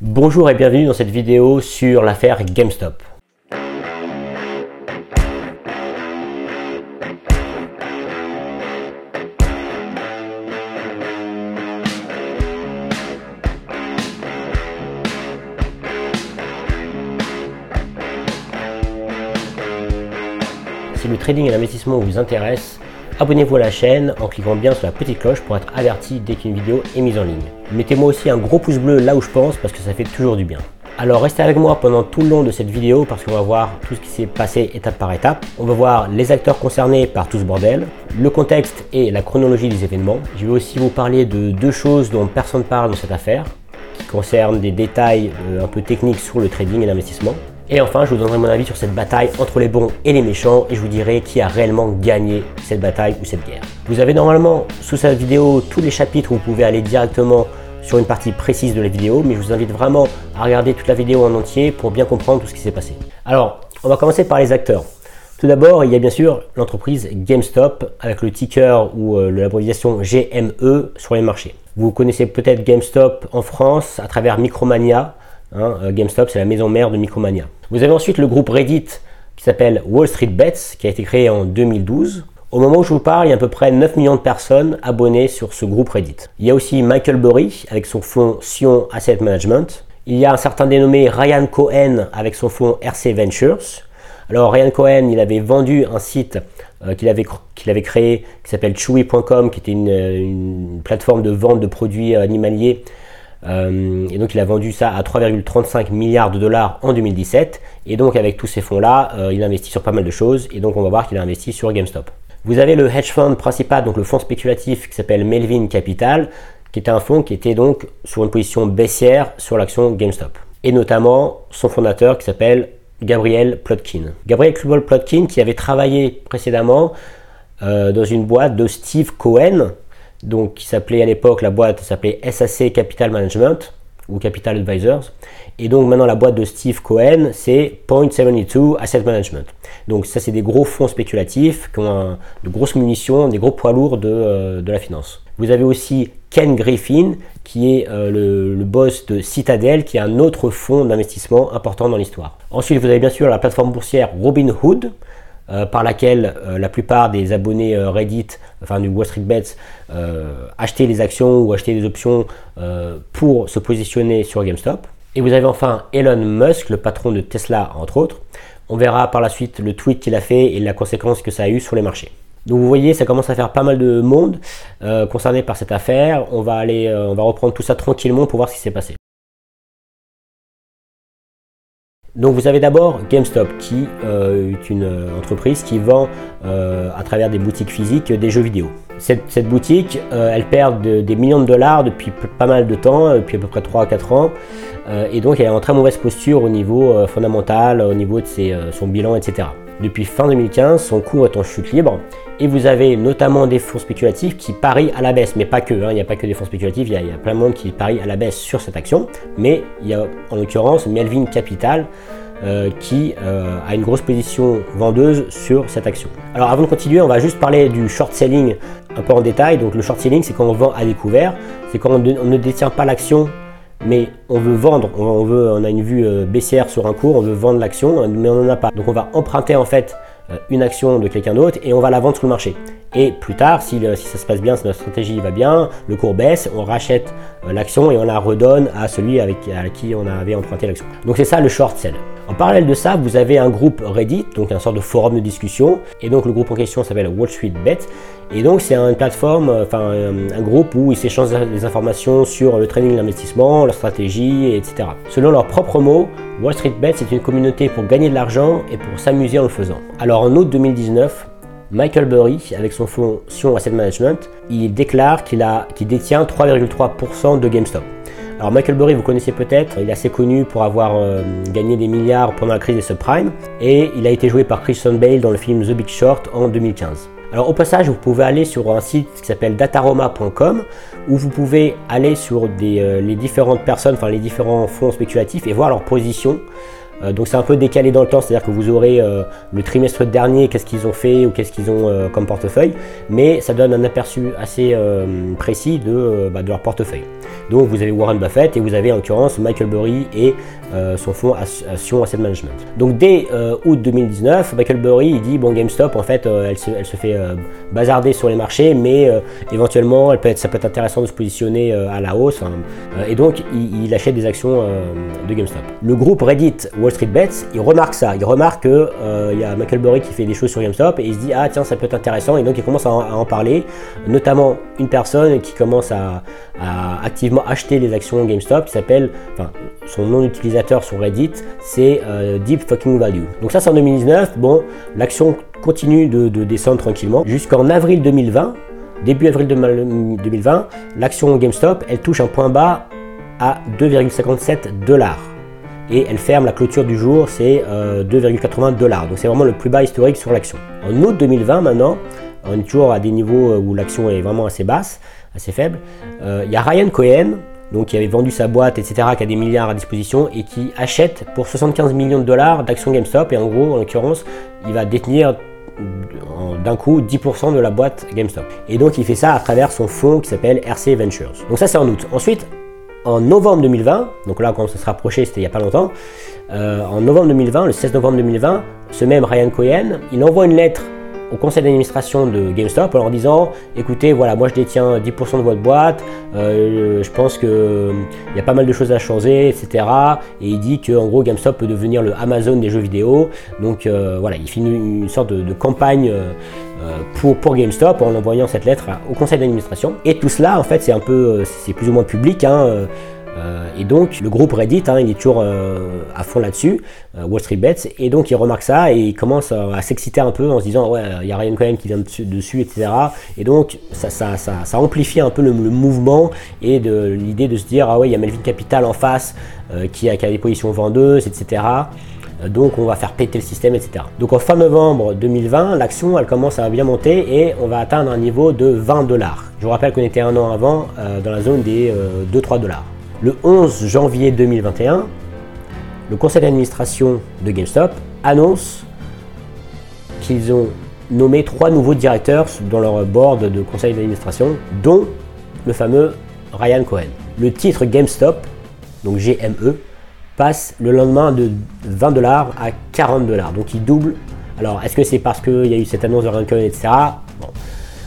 Bonjour et bienvenue dans cette vidéo sur l'affaire GameStop. Si le trading et l'investissement vous intéresse, abonnez-vous à la chaîne en cliquant bien sur la petite cloche pour être averti dès qu'une vidéo est mise en ligne. Mettez-moi aussi un gros pouce bleu là où je pense parce que ça fait toujours du bien. Alors restez avec moi pendant tout le long de cette vidéo parce qu'on va voir tout ce qui s'est passé étape par étape. On va voir les acteurs concernés par tout ce bordel, le contexte et la chronologie des événements. Je vais aussi vous parler de deux choses dont personne ne parle dans cette affaire, qui concernent des détails euh, un peu techniques sur le trading et l'investissement. Et enfin, je vous donnerai mon avis sur cette bataille entre les bons et les méchants et je vous dirai qui a réellement gagné cette bataille ou cette guerre. Vous avez normalement sous cette vidéo tous les chapitres où vous pouvez aller directement sur une partie précise de la vidéo, mais je vous invite vraiment à regarder toute la vidéo en entier pour bien comprendre tout ce qui s'est passé. Alors, on va commencer par les acteurs. Tout d'abord, il y a bien sûr l'entreprise GameStop avec le ticker ou euh, l'abréviation GME sur les marchés. Vous connaissez peut-être GameStop en France à travers Micromania, Hein, euh, GameStop, c'est la maison mère de Micromania. Vous avez ensuite le groupe Reddit qui s'appelle Wall Street Bets, qui a été créé en 2012. Au moment où je vous parle, il y a à peu près 9 millions de personnes abonnées sur ce groupe Reddit. Il y a aussi Michael Burry avec son fonds Sion Asset Management. Il y a un certain dénommé Ryan Cohen avec son fonds RC Ventures. Alors Ryan Cohen, il avait vendu un site euh, qu'il avait, créé qui s'appelle Chewy.com, qui était une, une, plateforme de vente de produits animaliers euh, et donc il a vendu ça à 3,35 milliards de dollars en 2017. Et donc avec tous ces fonds-là, euh, il a investi sur pas mal de choses. Et donc on va voir qu'il a investi sur GameStop. Vous avez le hedge fund principal, donc le fonds spéculatif qui s'appelle Melvin Capital, qui était un fonds qui était donc sur une position baissière sur l'action GameStop. Et notamment son fondateur qui s'appelle Gabriel Plotkin. Gabriel Plotkin qui avait travaillé précédemment euh, dans une boîte de Steve Cohen, donc qui s'appelait à l'époque, la boîte s'appelait SAC Capital Management ou Capital Advisors. Et donc maintenant la boîte de Steve Cohen, c'est Point72 Asset Management. Donc ça c'est des gros fonds spéculatifs qui ont de grosses munitions, des gros poids lourds de, euh, la finance. Vous avez aussi Ken Griffin qui est euh, le, le, boss de Citadel qui est un autre fonds d'investissement important dans l'histoire. Ensuite vous avez bien sûr la plateforme boursière Robinhood euh, par laquelle euh, la plupart des abonnés euh, Reddit, enfin du Wall Street Bets, achetaient les actions ou achetaient des options pour se positionner sur GameStop. Et vous avez enfin Elon Musk, le patron de Tesla, entre autres. On verra par la suite le tweet qu'il a fait et la conséquence que ça a eu sur les marchés. Donc vous voyez, ça commence à faire pas mal de monde concerné par cette affaire. On va aller, on va reprendre tout ça tranquillement pour voir ce qui s'est passé. Donc vous avez d'abord GameStop qui euh, est une euh, entreprise qui vend euh, à travers des boutiques physiques des jeux vidéo. Cette, boutique, elle perd des millions de dollars depuis pas mal de temps, depuis à peu près 3 à 4 ans, et donc elle est en très mauvaise posture au niveau fondamental, au niveau de son bilan, etc. Depuis fin 2015, son cours est en chute libre et vous avez notamment des fonds spéculatifs qui parient à la baisse, mais pas que. Hein. il n'y a pas que des fonds spéculatifs, il y, a, plein de monde qui parie à la baisse sur cette action. Mais il y a en l'occurrence Melvin Capital euh, qui euh, a une grosse position vendeuse sur cette action. Alors avant de continuer, on va juste parler du short selling un peu en détail. Donc le short selling, c'est quand on vend à découvert, c'est quand on ne détient pas l'action mais on veut vendre, on, a une vue euh, baissière sur un cours, on veut vendre l'action, mais on n'en a pas. Donc on va emprunter en fait euh, une action de quelqu'un d'autre et on va la vendre sur le marché. Et plus tard, si, ça se passe bien, si notre stratégie va bien, le cours baisse, on rachète euh, l'action et on la redonne à celui avec à qui on avait emprunté l'action. Donc c'est ça le short sell. En parallèle de ça, vous avez un groupe Reddit, donc un sorte de forum de discussion, et donc le groupe en question s'appelle Wall Street Bet, et donc c'est une plateforme, euh, un groupe où ils s'échangent des informations sur le trading, l'investissement, leur stratégie, etc. Selon leurs propres mots, Wall Street Bet c'est une communauté pour gagner de l'argent et pour s'amuser en le faisant. Alors en août 2019, Michael Burry, avec son fonds Sion Asset Management, il déclare qu'il détient 3,3% de GameStop. Alors Michael Burry, vous connaissez peut-être, il est assez connu pour avoir euh, gagné des milliards pendant la crise des subprimes et il a été joué par Christian Bale dans le film The Big Short en 2015. Alors au passage, vous pouvez aller sur un site qui s'appelle dataroma.com où vous pouvez aller sur euh, les différentes personnes, enfin les différents fonds spéculatifs et voir leur position Euh, donc c'est un peu décalé dans le temps, c'est-à-dire que vous aurez le trimestre dernier, qu'est-ce qu'ils ont fait ou qu'est-ce qu'ils ont comme portefeuille, mais ça donne un aperçu assez précis bah, de, leur portefeuille. Donc vous avez Warren Buffett et vous avez en l'occurrence Michael Burry et son fonds Action Asset Management. Donc dès août 2019, Michael Burry dit bon GameStop en fait elle se, elle, se, fait bazarder sur les marchés, mais éventuellement elle peut être, ça peut être intéressant de se positionner à la hausse. Hein. et donc il, achète des actions de GameStop. Le groupe Reddit Wall Street Bets, il remarque ça. Il remarque qu'il euh, il y a Michael Burry qui fait des choses sur GameStop et il se dit ah tiens ça peut être intéressant et donc il commence à en, parler, notamment une personne qui commence à, activement acheter les actions GameStop qui s'appelle, enfin son nom d'utilisateur sur Reddit c'est euh, Deep Fucking Value. Donc ça c'est en 2019. Bon, l'action continue de, de descendre tranquillement jusqu'en avril 2020. Début avril 2020, l'action GameStop elle touche un point bas à 2,57 dollars et elle ferme la clôture du jour, c'est 2,80 euh, dollars. Donc c'est vraiment le plus bas historique sur l'action. En août 2020 maintenant, on est toujours à des niveaux euh, où l'action est vraiment assez basse, assez faible. Euh, il y a Ryan Cohen, donc qui avait vendu sa boîte, etc., qui a des milliards à disposition et qui achète pour 75 millions de dollars d'actions GameStop. Et en gros, en l'occurrence, il va détenir d'un coup 10% de la boîte GameStop. Et donc il fait ça à travers son fonds qui s'appelle RC Ventures. Donc ça c'est en août. Ensuite, en novembre 2020, donc là quand ça se rapprochait, c'était il n'y a pas longtemps, euh, en novembre 2020, le 16 novembre 2020, ce même Ryan Cohen, il envoie une lettre au conseil d'administration de GameStop en leur disant écoutez voilà moi je détiens 10% de votre boîte euh, je pense que il y a pas mal de choses à changer etc et il dit que en gros GameStop peut devenir le Amazon des jeux vidéo donc euh, voilà il finit une, sorte de, campagne pour, pour, GameStop en envoyant cette lettre au conseil d'administration. Et tout cela, en fait, c'est un peu, c'est plus ou moins public. Hein, euh, et donc le groupe Reddit, hein, il est toujours euh, à fond là-dessus, euh, Wall Street Bets, et donc il remarque ça et il commence à, s'exciter un peu en se disant ouais, il y a Ryan Cohen qui vient dessus, etc. Et donc ça, amplifie un peu le, mouvement et de l'idée de se dire ah ouais, il y a Melvin Capital en face qui a, qui, a, des positions vendeuses, etc. Donc on va faire péter le système, etc. Donc en fin novembre 2020, l'action elle commence à bien monter et on va atteindre un niveau de 20 dollars. Je vous rappelle qu'on était un an avant dans la zone des 2-3 dollars. Le 11 janvier 2021, le conseil d'administration de GameStop annonce qu'ils ont nommé trois nouveaux directeurs dans leur board de conseil d'administration, dont le fameux Ryan Cohen. Le titre GameStop, donc GME, passe le lendemain de 20 dollars à 40 dollars. Donc il double. Alors est-ce que c'est parce qu'il y a eu cette annonce de Ryan Cohen, etc.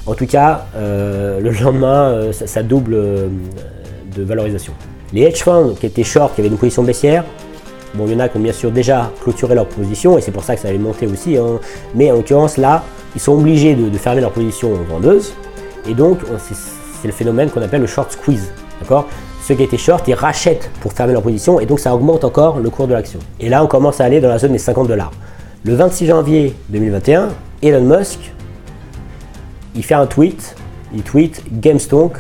En tout cas, euh, le lendemain, euh, ça, double euh, de valorisation. Les hedge funds qui étaient short, qui avaient une position baissière, bon, il y en a qui ont bien sûr déjà clôturé leur position et c'est pour ça que ça avait monté aussi. Hein. Mais en l'occurrence, là, ils sont obligés de, fermer leur position vendeuse et donc c'est le phénomène qu'on appelle le short squeeze. D'accord? Ceux qui étaient short, ils rachètent pour fermer leur position et donc ça augmente encore le cours de l'action. Et là, on commence à aller dans la zone des 50 dollars. Le 26 janvier 2021, Elon Musk, il fait un tweet, il tweet GameStonk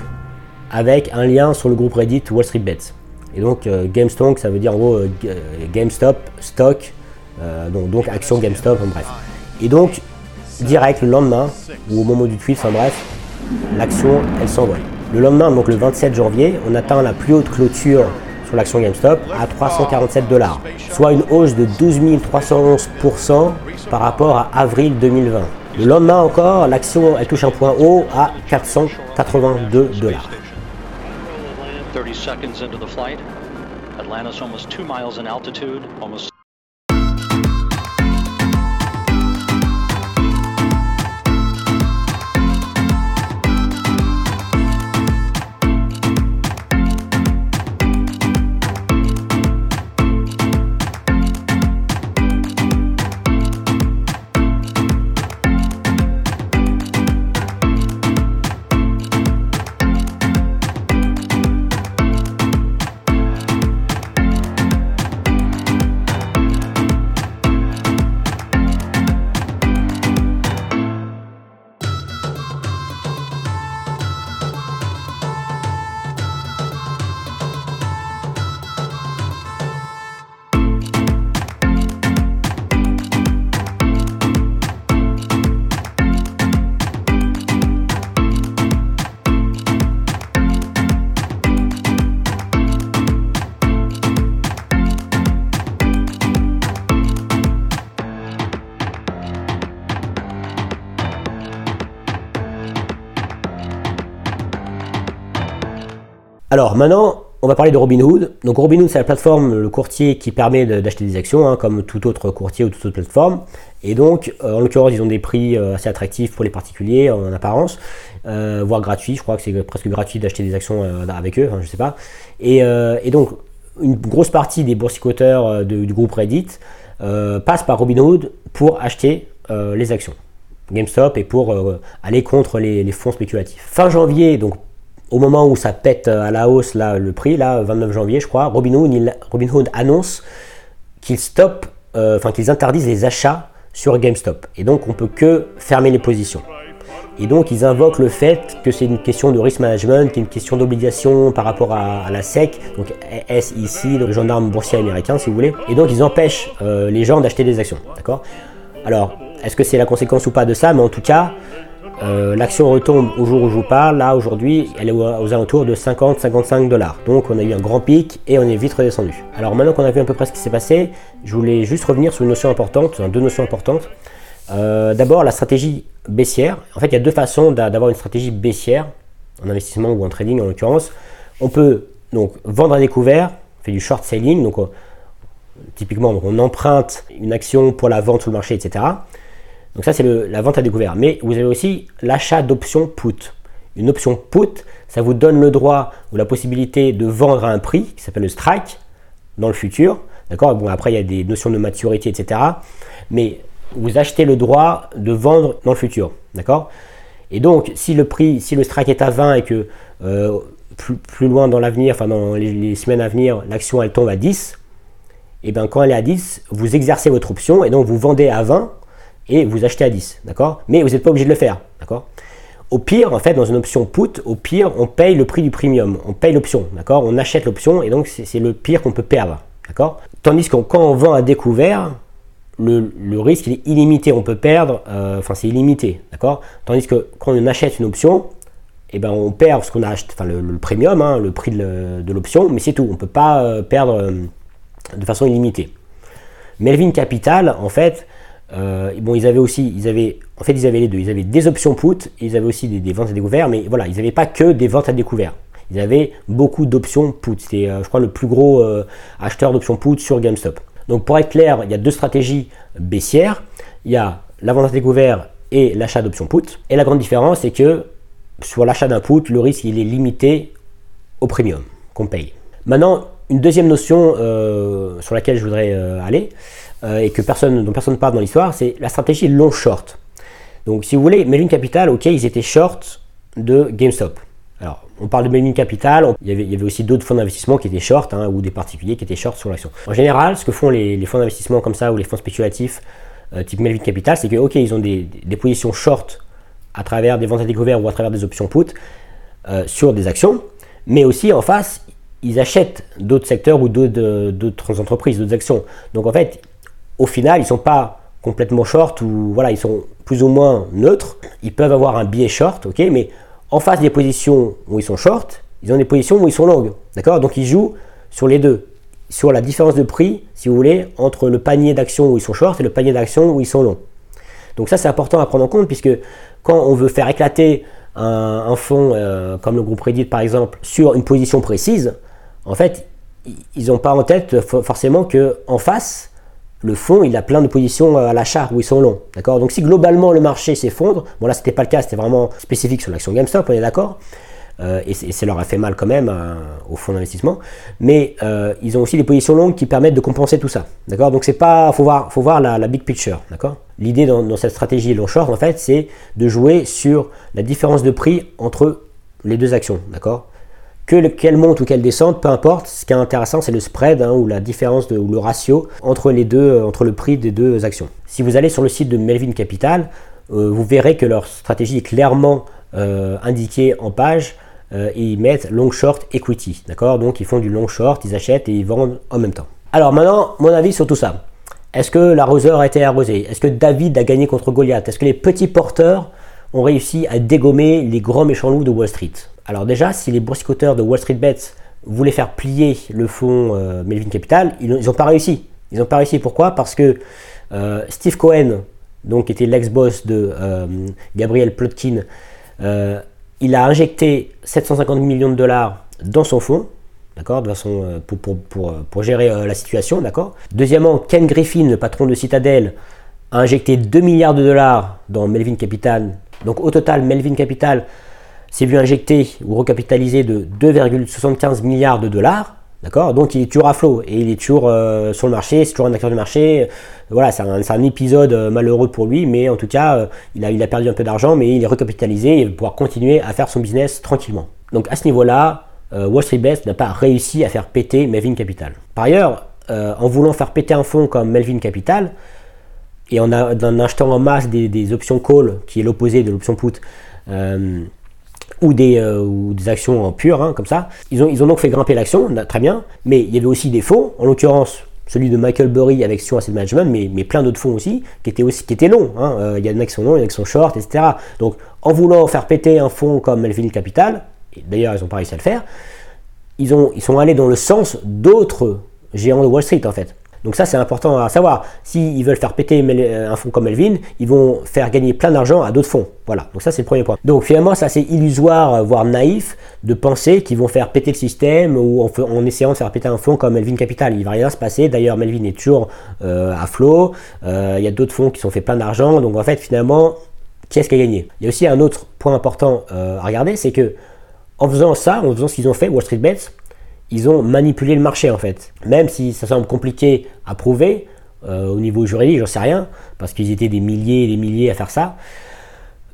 avec un lien sur le groupe Reddit Wall Street Bets. Et donc euh, GameStonk, ça veut dire en gros euh, euh, GameStop, stock, donc, donc, action GameStop, en bref. Et donc, direct le lendemain, ou au moment du tweet, enfin bref, l'action, elle s'envole. Le lendemain, donc le 27 janvier, on atteint la plus haute clôture sur l'action GameStop à 347 dollars, soit une hausse de 12 311% par rapport à avril 2020. Le lendemain encore, l'action elle touche un point haut à 482 dollars. 30 seconds into the flight. Atlantis almost two miles in altitude, almost Alors maintenant, on va parler de Robinhood. Donc Robinhood, c'est la plateforme, le courtier qui permet d'acheter des actions, hein, comme tout autre courtier ou toute autre plateforme. Et donc, euh, en l'occurrence, ils ont des prix euh, assez attractifs pour les particuliers en apparence, euh, voire gratuits. Je crois que c'est presque gratuit d'acheter des actions avec eux, je je sais pas. Et, donc, une grosse partie des boursicoteurs du groupe Reddit passent par Robinhood pour acheter les actions. GameStop et pour aller contre les, les fonds spéculatifs. Fin janvier, donc au moment où ça pète à la hausse là, le prix, là, 29 janvier, je crois, Robinhood, Robinhood annonce qu'ils stoppent, euh, enfin qu'ils interdisent les achats sur GameStop. Et donc on peut que fermer les positions. Et donc ils invoquent le fait que c'est une question de risk management, qui est une question d'obligation par rapport à, la SEC, donc SEC, le gendarme boursier américain si vous voulez. Et donc ils empêchent euh, les gens d'acheter des actions. D'accord? Alors, est-ce que c'est la conséquence ou pas de ça? Mais en tout cas, euh, l'action retombe au jour où je vous parle. Là, aujourd'hui, elle est aux alentours de 50-55 dollars. Donc, on a eu un grand pic et on est vite redescendu. Alors, maintenant qu'on a vu à peu près ce qui s'est passé, je voulais juste revenir sur une notion importante, deux notions importantes. Euh, d'abord, la stratégie baissière. En fait, il y a deux façons d'avoir une stratégie baissière, en investissement ou en trading en l'occurrence. On peut donc vendre à découvert, on fait du short selling, donc typiquement on emprunte une action pour la vente sur le marché, etc. Donc ça, c'est la vente à découvert. Mais vous avez aussi l'achat d'options put. Une option put, ça vous donne le droit ou la possibilité de vendre à un prix qui s'appelle le strike dans le futur. D'accord? Bon, après, il y a des notions de maturité, etc. Mais vous achetez le droit de vendre dans le futur. D'accord? Et donc, si le prix, si le strike est à 20 et que euh, plus, loin dans l'avenir, enfin dans les, semaines à venir, l'action elle tombe à 10, et bien quand elle est à 10, vous exercez votre option et donc vous vendez à 20 et vous achetez à 10, d'accord? Mais vous n'êtes pas obligé de le faire, d'accord? Au pire, en fait, dans une option put, au pire, on paye le prix du premium, on paye l'option, d'accord? On achète l'option et donc c'est le pire qu'on peut perdre, d'accord? Tandis que quand on vend à découvert, le, risque il est illimité, on peut perdre, euh, enfin c'est illimité, d'accord? Tandis que quand on achète une option, eh ben, on perd ce qu'on a acheté, enfin le, premium, hein, le prix de l'option, mais c'est tout, on ne peut pas euh, perdre euh, de façon illimitée. Melvin Capital, en fait, euh, bon, ils avaient aussi, ils avaient, en fait, ils avaient les deux. Ils avaient des options put, ils avaient aussi des, ventes à découvert, mais voilà, ils n'avaient pas que des ventes à découvert. Ils avaient beaucoup d'options put. C'était, euh, je crois, le plus gros euh, acheteur d'options put sur GameStop. Donc, pour être clair, il y a deux stratégies baissières. Il y a la vente à découvert et l'achat d'options put. Et la grande différence, c'est que sur l'achat d'un put, le risque est limité au premium qu'on paye. Maintenant, une deuxième notion sur laquelle je voudrais aller, euh, et que personne, dont personne ne parle dans l'histoire, c'est la stratégie long short. Donc si vous voulez, Melvin Capital, ok, ils étaient short de GameStop. Alors, on parle de Melvin Capital, il y avait, il y avait aussi d'autres fonds d'investissement qui étaient short, hein, ou des particuliers qui étaient short sur l'action. En général, ce que font les, fonds d'investissement comme ça, ou les fonds spéculatifs, euh, type Melvin Capital, c'est que, ok, ils ont des, positions short à travers des ventes à découvert ou à travers des options put euh, sur des actions, mais aussi en face, ils achètent d'autres secteurs ou d'autres entreprises, d'autres actions. Donc en fait, au final, ils sont pas complètement short ou voilà, ils sont plus ou moins neutres. Ils peuvent avoir un biais short, ok, mais en face des positions où ils sont short, ils ont des positions où ils sont longues, d'accord? Donc ils jouent sur les deux, sur la différence de prix, si vous voulez, entre le panier d'actions où ils sont short et le panier d'actions où ils sont longs. Donc ça, c'est important à prendre en compte puisque quand on veut faire éclater un, fonds euh, comme le groupe Reddit par exemple sur une position précise, en fait, ils n'ont pas en tête forcément que en face, le fond, il a plein de positions à l'achat où ils sont longs. D'accord? Donc si globalement le marché s'effondre, bon là c'était pas le cas, c'était vraiment spécifique sur l'action GameStop, on est d'accord euh, et, ça leur a fait mal quand même euh, au fonds d'investissement. Mais euh, ils ont aussi des positions longues qui permettent de compenser tout ça. D'accord? Donc c'est pas, faut voir, faut voir la, big picture. D'accord? L'idée dans, dans, cette stratégie long short en fait, c'est de jouer sur la différence de prix entre les deux actions. D'accord? Que qu'elle monte ou qu'elle descende, peu importe. Ce qui est intéressant, c'est le spread hein, ou la différence ou le ratio entre les deux, euh, entre le prix des deux actions. Si vous allez sur le site de Melvin Capital, euh, vous verrez que leur stratégie est clairement euh, indiquée en page. ils mettent long short equity, d'accord? Donc ils font du long short, ils achètent et ils vendent en même temps. Alors maintenant, mon avis sur tout ça. Est-ce que l'arroseur a été arrosé? Est-ce que David a gagné contre Goliath? Est-ce que les petits porteurs ont réussi à dégommer les grands méchants loups de Wall Street alors déjà, si les boursicoteurs de Wall Street Bets voulaient faire plier le fonds euh, Melvin Capital, ils n'ont pas réussi. Ils n'ont pas réussi. Pourquoi? Parce que euh, Steve Cohen, donc qui était l'ex-boss de euh, Gabriel Plotkin, il a injecté 750 millions de dollars dans son fonds, d'accord, pour, pour gérer la situation, d'accord? Deuxièmement, Ken Griffin, le patron de Citadel, a injecté 2 milliards de dollars dans Melvin Capital. Donc au total, Melvin Capital s'est vu injecter ou recapitaliser de 2,75 milliards de dollars. D'accord? Donc il est toujours à flot et il est toujours euh, sur le marché, c'est toujours un acteur du marché. Voilà, c'est un, épisode euh, malheureux pour lui, mais en tout cas, euh, il, a, il a perdu un peu d'argent, mais il est recapitalisé et il va pouvoir continuer à faire son business tranquillement. Donc à ce niveau-là, Wall Street Best n'a pas réussi à faire péter Melvin Capital. Par ailleurs, en voulant faire péter un fonds comme Melvin Capital, et en, achetant en masse des, options call, qui est l'opposé de l'option put, ou des, euh, ou des actions en pur, hein, comme ça. Ils ont, donc fait grimper l'action, très bien, mais il y avait aussi des fonds, en l'occurrence celui de Michael Burry avec Sion Asset Management, mais, plein d'autres fonds aussi, qui étaient, longs. Hein. Euh, il y a des mecs qui sont longs, il y en a qui sont short, etc. Donc en voulant faire péter un fonds comme Melvin Capital, et d'ailleurs ils n'ont pas réussi à le faire, ils sont allés dans le sens d'autres géants de Wall Street en fait. Donc ça, c'est important à savoir. S'ils veulent faire péter un fonds comme Melvin, ils vont faire gagner plein d'argent à d'autres fonds. Voilà, donc ça, c'est le premier point. Donc finalement, c'est illusoire, voire naïf, de penser qu'ils vont faire péter le système ou en, essayant de faire péter un fonds comme Melvin Capital. Il va rien se passer. D'ailleurs, Melvin est toujours euh, à flot. Euh, il y a d'autres fonds qui sont fait plein d'argent. Donc en fait, finalement, qui est-ce qui a gagné? Il y a aussi un autre point important euh, à regarder, c'est que en faisant ça, en faisant ce qu'ils ont fait, Wall Street Bets, ils ont manipulé le marché en fait. Même si ça semble compliqué à prouver euh, au niveau juridique, j'en sais rien, parce qu'ils étaient des milliers et des milliers à faire ça.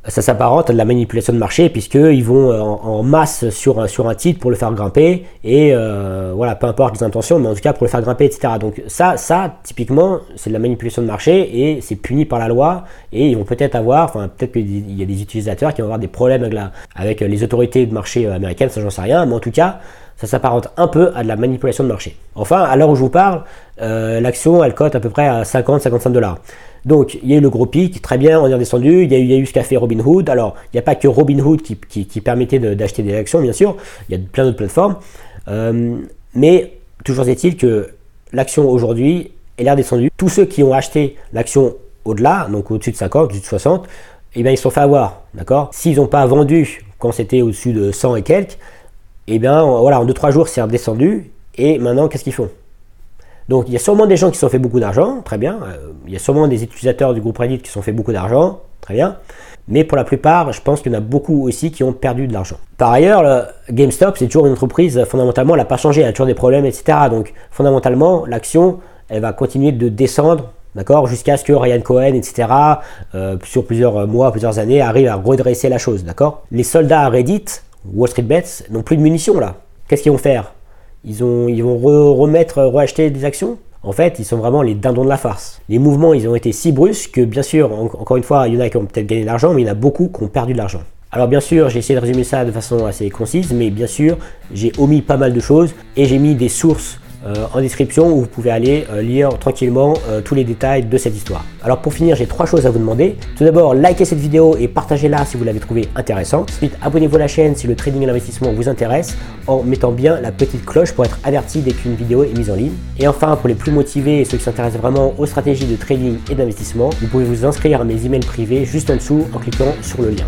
Ça s'apparente à de la manipulation de marché puisqu'ils vont euh, en, masse sur, sur un titre pour le faire grimper et euh, voilà, peu importe les intentions, mais en tout cas pour le faire grimper, etc. Donc ça, ça typiquement, c'est de la manipulation de marché et c'est puni par la loi et ils vont peut-être avoir, enfin peut-être qu'il y a des utilisateurs qui vont avoir des problèmes avec, les autorités de marché américaines, ça j'en sais rien, mais en tout cas, ça s'apparente un peu à de la manipulation de marché. Enfin, à l'heure où je vous parle, euh, l'action, elle cote à peu près à 50-55 dollars. Donc, il y a eu le gros pic, très bien, on est redescendu. Il y a eu, il y a eu ce qu'a fait Robinhood. Alors, il n'y a pas que Robinhood qui, qui, permettait d'acheter des actions, bien sûr. Il y a plein d'autres plateformes. Euh, mais toujours est-il que l'action aujourd'hui, elle est redescendue. Tous ceux qui ont acheté l'action au-delà, donc au-dessus de 50, au-dessus de 60, eh bien, ils se sont fait avoir. D'accord? S'ils n'ont pas vendu quand c'était au-dessus de 100 et quelques, et eh bien voilà, en 2-3 jours, c'est redescendu. Et maintenant, qu'est-ce qu'ils font? Donc, il y a sûrement des gens qui se sont fait beaucoup d'argent, très bien. Euh, il y a sûrement des utilisateurs du groupe Reddit qui se sont fait beaucoup d'argent, très bien. Mais pour la plupart, je pense qu'il y en a beaucoup aussi qui ont perdu de l'argent. Par ailleurs, GameStop, c'est toujours une entreprise, fondamentalement, elle n'a pas changé, elle a toujours des problèmes, etc. Donc, fondamentalement, l'action, elle va continuer de descendre D'accord Jusqu'à ce que Ryan Cohen, etc., euh, sur plusieurs mois, plusieurs années, arrive à redresser la chose. D'accord? Les soldats Reddit, Wall Street Bets n'ont plus de munitions là. Qu'est-ce qu'ils vont faire? Ils, ont, ils vont remettre, reacheter des actions? En fait, ils sont vraiment les dindons de la farce. Les mouvements, ils ont été si brusques que, bien sûr, encore une fois, il y en a qui ont peut-être gagné de l'argent, mais il y en a beaucoup qui ont perdu de l'argent. Alors bien sûr, j'ai essayé de résumer ça de façon assez concise, mais bien sûr, j'ai omis pas mal de choses et j'ai mis des sources euh, en description où vous pouvez aller euh, lire tranquillement euh, tous les détails de cette histoire. Alors pour finir, j'ai trois choses à vous demander. Tout d'abord, likez cette vidéo et partagez-la si vous l'avez trouvée intéressante. Ensuite, abonnez-vous à la chaîne si le trading et l'investissement vous intéresse en mettant bien la petite cloche pour être averti dès qu'une vidéo est mise en ligne. Et enfin, pour les plus motivés et ceux qui s'intéressent vraiment aux stratégies de trading et d'investissement, vous pouvez vous inscrire à mes emails privés juste en dessous en cliquant sur le lien.